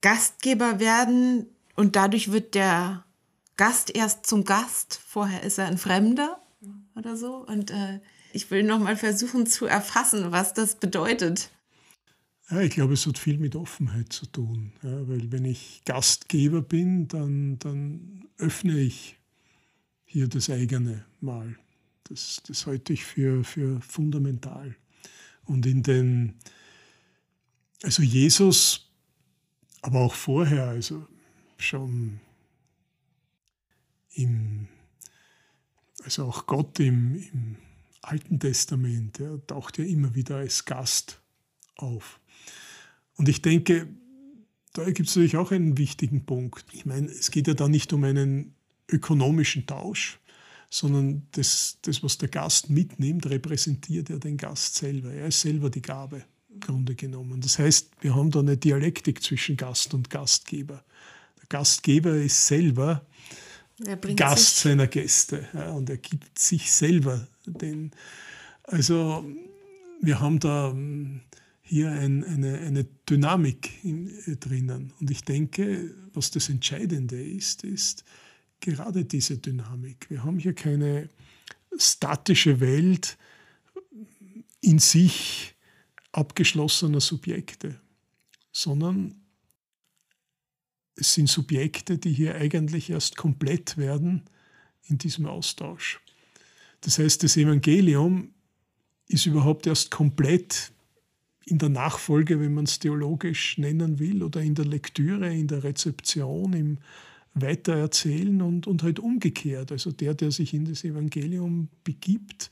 Gastgeber werden und dadurch wird der Gast erst zum Gast. Vorher ist er ein Fremder oder so. Und äh, ich will noch mal versuchen zu erfassen, was das bedeutet. Ja, ich glaube, es hat viel mit Offenheit zu tun. Ja, weil wenn ich Gastgeber bin, dann, dann öffne ich hier das eigene Mal. Das, das halte ich für, für fundamental. Und in den, also Jesus, aber auch vorher, also schon im, also auch Gott im, im Alten Testament, ja, taucht ja immer wieder als Gast auf. Und ich denke, da gibt es natürlich auch einen wichtigen Punkt. Ich meine, es geht ja da nicht um einen ökonomischen Tausch, sondern das, das, was der Gast mitnimmt, repräsentiert ja den Gast selber. Er ist selber die Gabe, Grunde genommen. Das heißt, wir haben da eine Dialektik zwischen Gast und Gastgeber. Der Gastgeber ist selber Gast seiner Gäste ja, und er gibt sich selber den. Also wir haben da hier ein, eine, eine Dynamik in, äh, drinnen. Und ich denke, was das Entscheidende ist, ist gerade diese Dynamik. Wir haben hier keine statische Welt in sich abgeschlossener Subjekte, sondern es sind Subjekte, die hier eigentlich erst komplett werden in diesem Austausch. Das heißt, das Evangelium ist überhaupt erst komplett in der Nachfolge, wenn man es theologisch nennen will, oder in der Lektüre, in der Rezeption, im Weitererzählen und, und halt umgekehrt. Also der, der sich in das Evangelium begibt,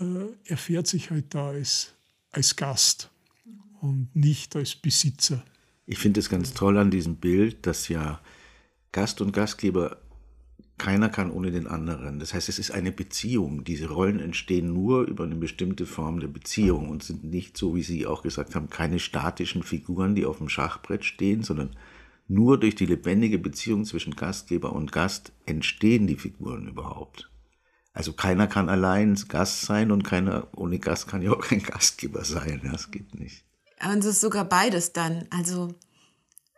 äh, erfährt sich halt da als, als Gast und nicht als Besitzer. Ich finde es ganz toll an diesem Bild, dass ja Gast und Gastgeber keiner kann ohne den anderen. Das heißt, es ist eine Beziehung. Diese Rollen entstehen nur über eine bestimmte Form der Beziehung und sind nicht so, wie Sie auch gesagt haben, keine statischen Figuren, die auf dem Schachbrett stehen, sondern nur durch die lebendige Beziehung zwischen Gastgeber und Gast entstehen die Figuren überhaupt. Also keiner kann allein Gast sein und keiner ohne Gast kann ja auch kein Gastgeber sein. Das geht nicht. Und es ist sogar beides dann. Also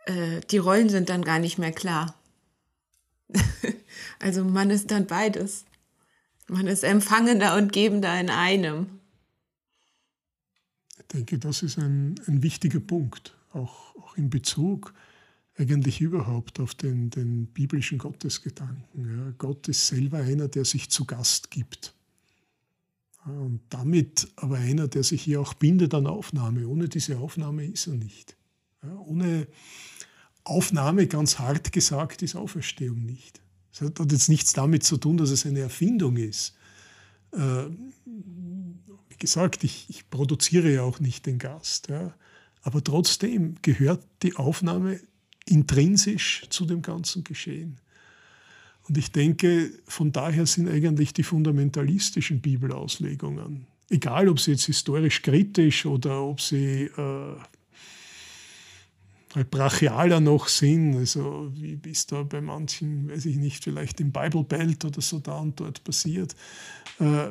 äh, die Rollen sind dann gar nicht mehr klar. <laughs> also man ist dann beides. Man ist Empfangender und Gebender in einem. Ich denke, das ist ein, ein wichtiger Punkt, auch, auch in Bezug eigentlich überhaupt auf den, den biblischen Gottesgedanken. Ja, Gott ist selber einer, der sich zu Gast gibt. Und damit aber einer, der sich hier auch bindet an Aufnahme. Ohne diese Aufnahme ist er nicht. Ja, ohne Aufnahme, ganz hart gesagt, ist Auferstehung nicht. Das hat jetzt nichts damit zu tun, dass es eine Erfindung ist. Äh, wie gesagt, ich, ich, produziere ja auch nicht den Gast. Aber trotzdem gehört die Aufnahme intrinsisch zu dem ganzen Geschehen. Und ich denke, von daher sind eigentlich die fundamentalistischen Bibelauslegungen, egal ob sie jetzt historisch kritisch oder ob sie äh, halt brachialer noch sind, also wie es da bei manchen, weiß ich nicht, vielleicht im Bible Belt oder so da und dort passiert. Äh,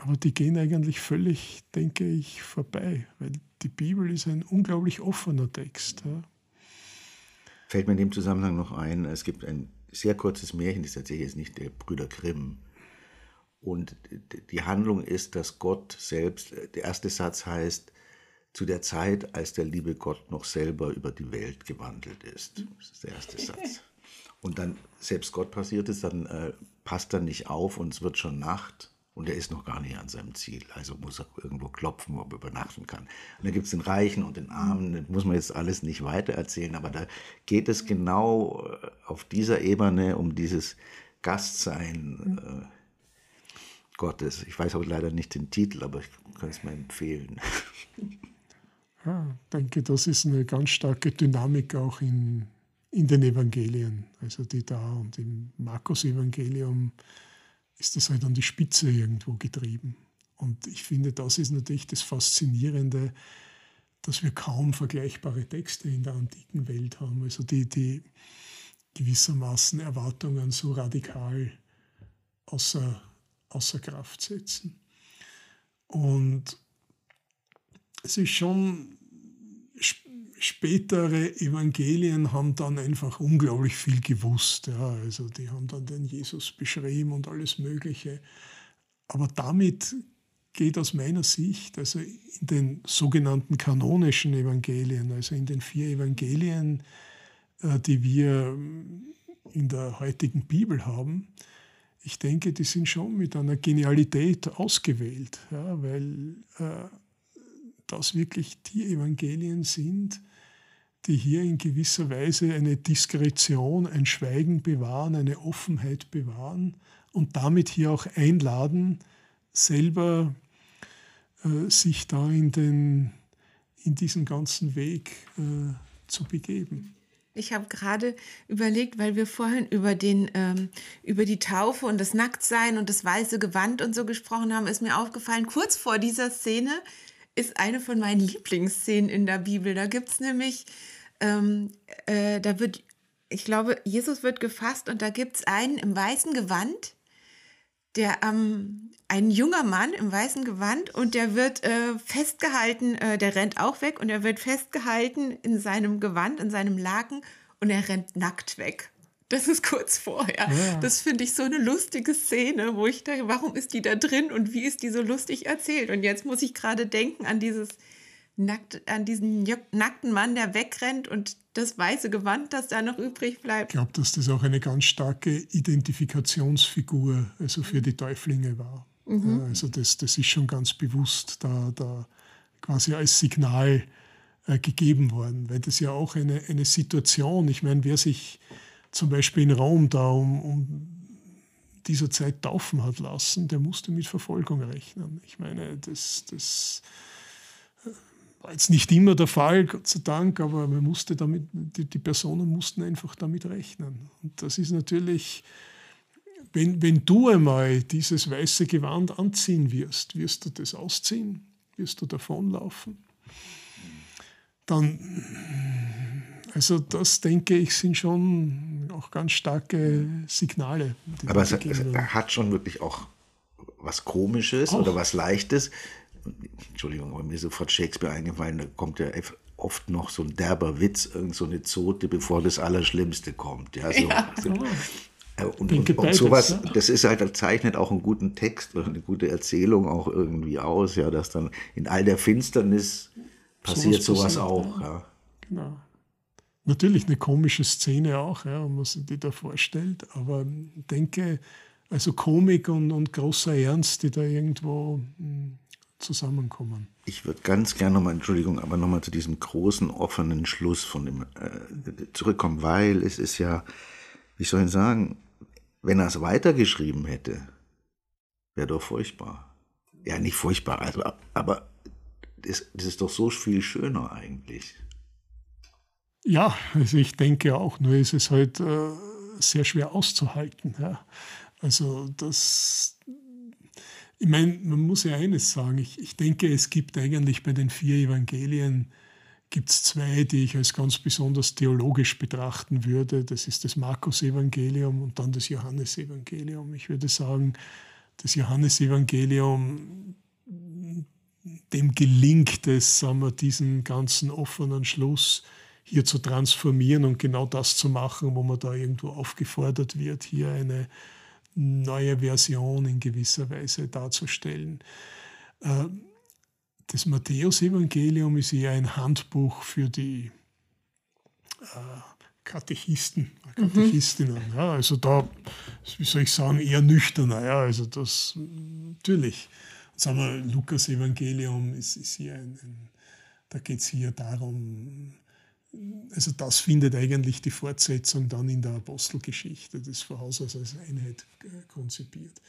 aber die gehen eigentlich völlig, denke ich, vorbei, weil die Bibel ist ein unglaublich offener Text. Ja. Fällt mir in dem Zusammenhang noch ein, es gibt ein sehr kurzes Märchen, das tatsächlich ist nicht der Brüder Grimm. Und die Handlung ist, dass Gott selbst, der erste Satz heißt, zu der Zeit, als der liebe Gott noch selber über die Welt gewandelt ist. Das ist der erste Satz. Und dann, selbst Gott passiert es, dann äh, passt er nicht auf und es wird schon Nacht und er ist noch gar nicht an seinem Ziel. Also muss er irgendwo klopfen, ob er übernachten kann. Und dann gibt es den Reichen und den Armen, das muss man jetzt alles nicht weiter erzählen, aber da geht es genau äh, auf dieser Ebene um dieses Gastsein. Äh, Gottes. Ich weiß aber leider nicht den Titel, aber ich kann es mal empfehlen. <laughs> Ja, ich denke, das ist eine ganz starke Dynamik auch in, in den Evangelien. Also die da und im Markus-Evangelium ist das halt an die Spitze irgendwo getrieben. Und ich finde, das ist natürlich das Faszinierende, dass wir kaum vergleichbare Texte in der antiken Welt haben. Also die, die gewissermaßen Erwartungen so radikal außer, außer Kraft setzen. Und es ist schon, spätere Evangelien haben dann einfach unglaublich viel gewusst. Ja, also die haben dann den Jesus beschrieben und alles Mögliche. Aber damit geht aus meiner Sicht, also in den sogenannten kanonischen Evangelien, also in den vier Evangelien, äh, die wir in der heutigen Bibel haben, ich denke, die sind schon mit einer Genialität ausgewählt, ja, weil äh, das wirklich die Evangelien sind, die hier in gewisser Weise eine Diskretion, ein Schweigen bewahren, eine Offenheit bewahren und damit hier auch einladen, selber äh, sich da in, den, in diesen ganzen Weg äh, zu begeben. Ich habe gerade überlegt, weil wir vorhin über, den, ähm, über die Taufe und das Nacktsein und das weiße Gewand und so gesprochen haben, ist mir aufgefallen, kurz vor dieser Szene ist eine von meinen Lieblingsszenen in der Bibel. Da gibt es nämlich, ähm, äh, da wird, ich glaube, Jesus wird gefasst und da gibt es einen im weißen Gewand, der ähm, ein junger Mann im weißen Gewand und der wird äh, festgehalten, äh, der rennt auch weg und er wird festgehalten in seinem Gewand, in seinem Laken und er rennt nackt weg. Das ist kurz vorher. Ja. Das finde ich so eine lustige Szene, wo ich denke, warum ist die da drin und wie ist die so lustig erzählt? Und jetzt muss ich gerade denken an dieses nackt, an diesen nackten Mann, der wegrennt und das weiße Gewand, das da noch übrig bleibt. Ich glaube, dass das auch eine ganz starke Identifikationsfigur also für die Täuflinge war. Mhm. Also das, das ist schon ganz bewusst da, da quasi als Signal äh, gegeben worden, weil das ja auch eine, eine Situation, ich meine, wer sich zum Beispiel in Rom da um, um dieser Zeit taufen hat lassen, der musste mit Verfolgung rechnen. Ich meine, das, das äh, war jetzt nicht immer der Fall, Gott sei Dank, aber man musste damit, die, die Personen mussten einfach damit rechnen. Und das ist natürlich, wenn, wenn du einmal dieses weiße Gewand anziehen wirst, wirst du das ausziehen, wirst du davonlaufen. Dann also das, denke ich, sind schon auch ganz starke Signale. Aber es, es, hat schon wirklich auch was Komisches auch. oder was Leichtes. Entschuldigung, aber mir ist sofort Shakespeare eingefallen, da kommt ja oft noch so ein derber Witz, irgend so eine Zote, bevor das Allerschlimmste kommt. Ja, so, ja. So. Äh, und, und, und, sowas, das ist halt, das zeichnet auch einen guten Text oder eine gute Erzählung auch irgendwie aus, ja, dass dann in all der Finsternis passiert sowas, sowas auch. Ja. Genau natürlich eine komische Szene auch, ja, wenn man sich die da vorstellt. Aber ich denke, also Komik und, und großer Ernst, die da irgendwo hm, zusammenkommen. Ich würde ganz gerne nochmal, Entschuldigung, aber nochmal zu diesem großen offenen Schluss von dem äh, zurückkommen, weil es ist ja, wie soll ich sagen, wenn er es weitergeschrieben hätte, wäre doch furchtbar. Ja, nicht furchtbar, also, aber das, das ist doch so viel schöner eigentlich. Ja, also ich denke auch, nur ist es halt äh, sehr schwer auszuhalten. Ja. Also das, ich meine, man muss ja eines sagen, ich, ich denke, es gibt eigentlich bei den vier Evangelien gibt es zwei, die ich als ganz besonders theologisch betrachten würde. Das ist das Markus-Evangelium und dann das Johannesevangelium. Ich würde sagen, das Johannesevangelium, dem gelingt es, sagen wir, diesen ganzen offenen Schluss hier zu transformieren und genau das zu machen, wo man da irgendwo aufgefordert wird, hier eine neue Version in gewisser Weise darzustellen. Äh, das Matthäusevangelium ist eher ein Handbuch für die äh, Katechisten, Katechistinnen. Mhm. Ja, also da, wie soll ich sagen, eher nüchterner. Ja, also das natürlich. Sagen wir, Lukas Evangelium ist, ist hier ein, ein da geht es hier darum, also das findet eigentlich die Fortsetzung dann in der Apostelgeschichte, das aus als Einheit äh, konzipiert.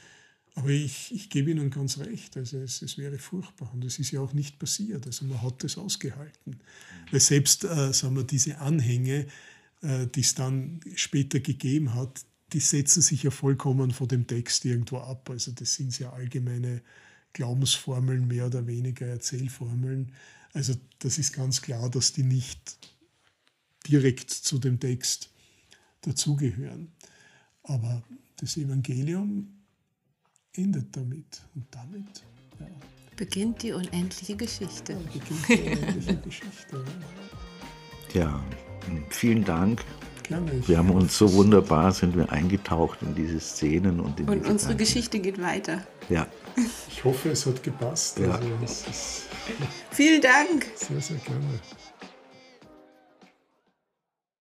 Aber ich, ich gebe Ihnen ganz recht, also es, es wäre furchtbar und es ist ja auch nicht passiert. Also man hat das ausgehalten. Weil selbst äh, sagen wir, diese Anhänge, äh, die es dann später gegeben hat, die setzen sich ja vollkommen von dem Text irgendwo ab. Also das sind ja allgemeine Glaubensformeln, mehr oder weniger Erzählformeln. Also das ist ganz klar, dass die nicht direkt zu dem Text dazugehören. Aber das Evangelium endet damit. Und damit ja. beginnt die unendliche Geschichte. Ja, beginnt die unendliche Geschichte. Ja. vielen Dank. Gerne. Wir haben uns so wunderbar, sind wir eingetaucht in diese Szenen und in Und unsere Gedanken. Geschichte geht weiter. Ja. Ich hoffe, es hat gepasst. Ja. Also, Vielen Dank. Sehr, sehr gerne.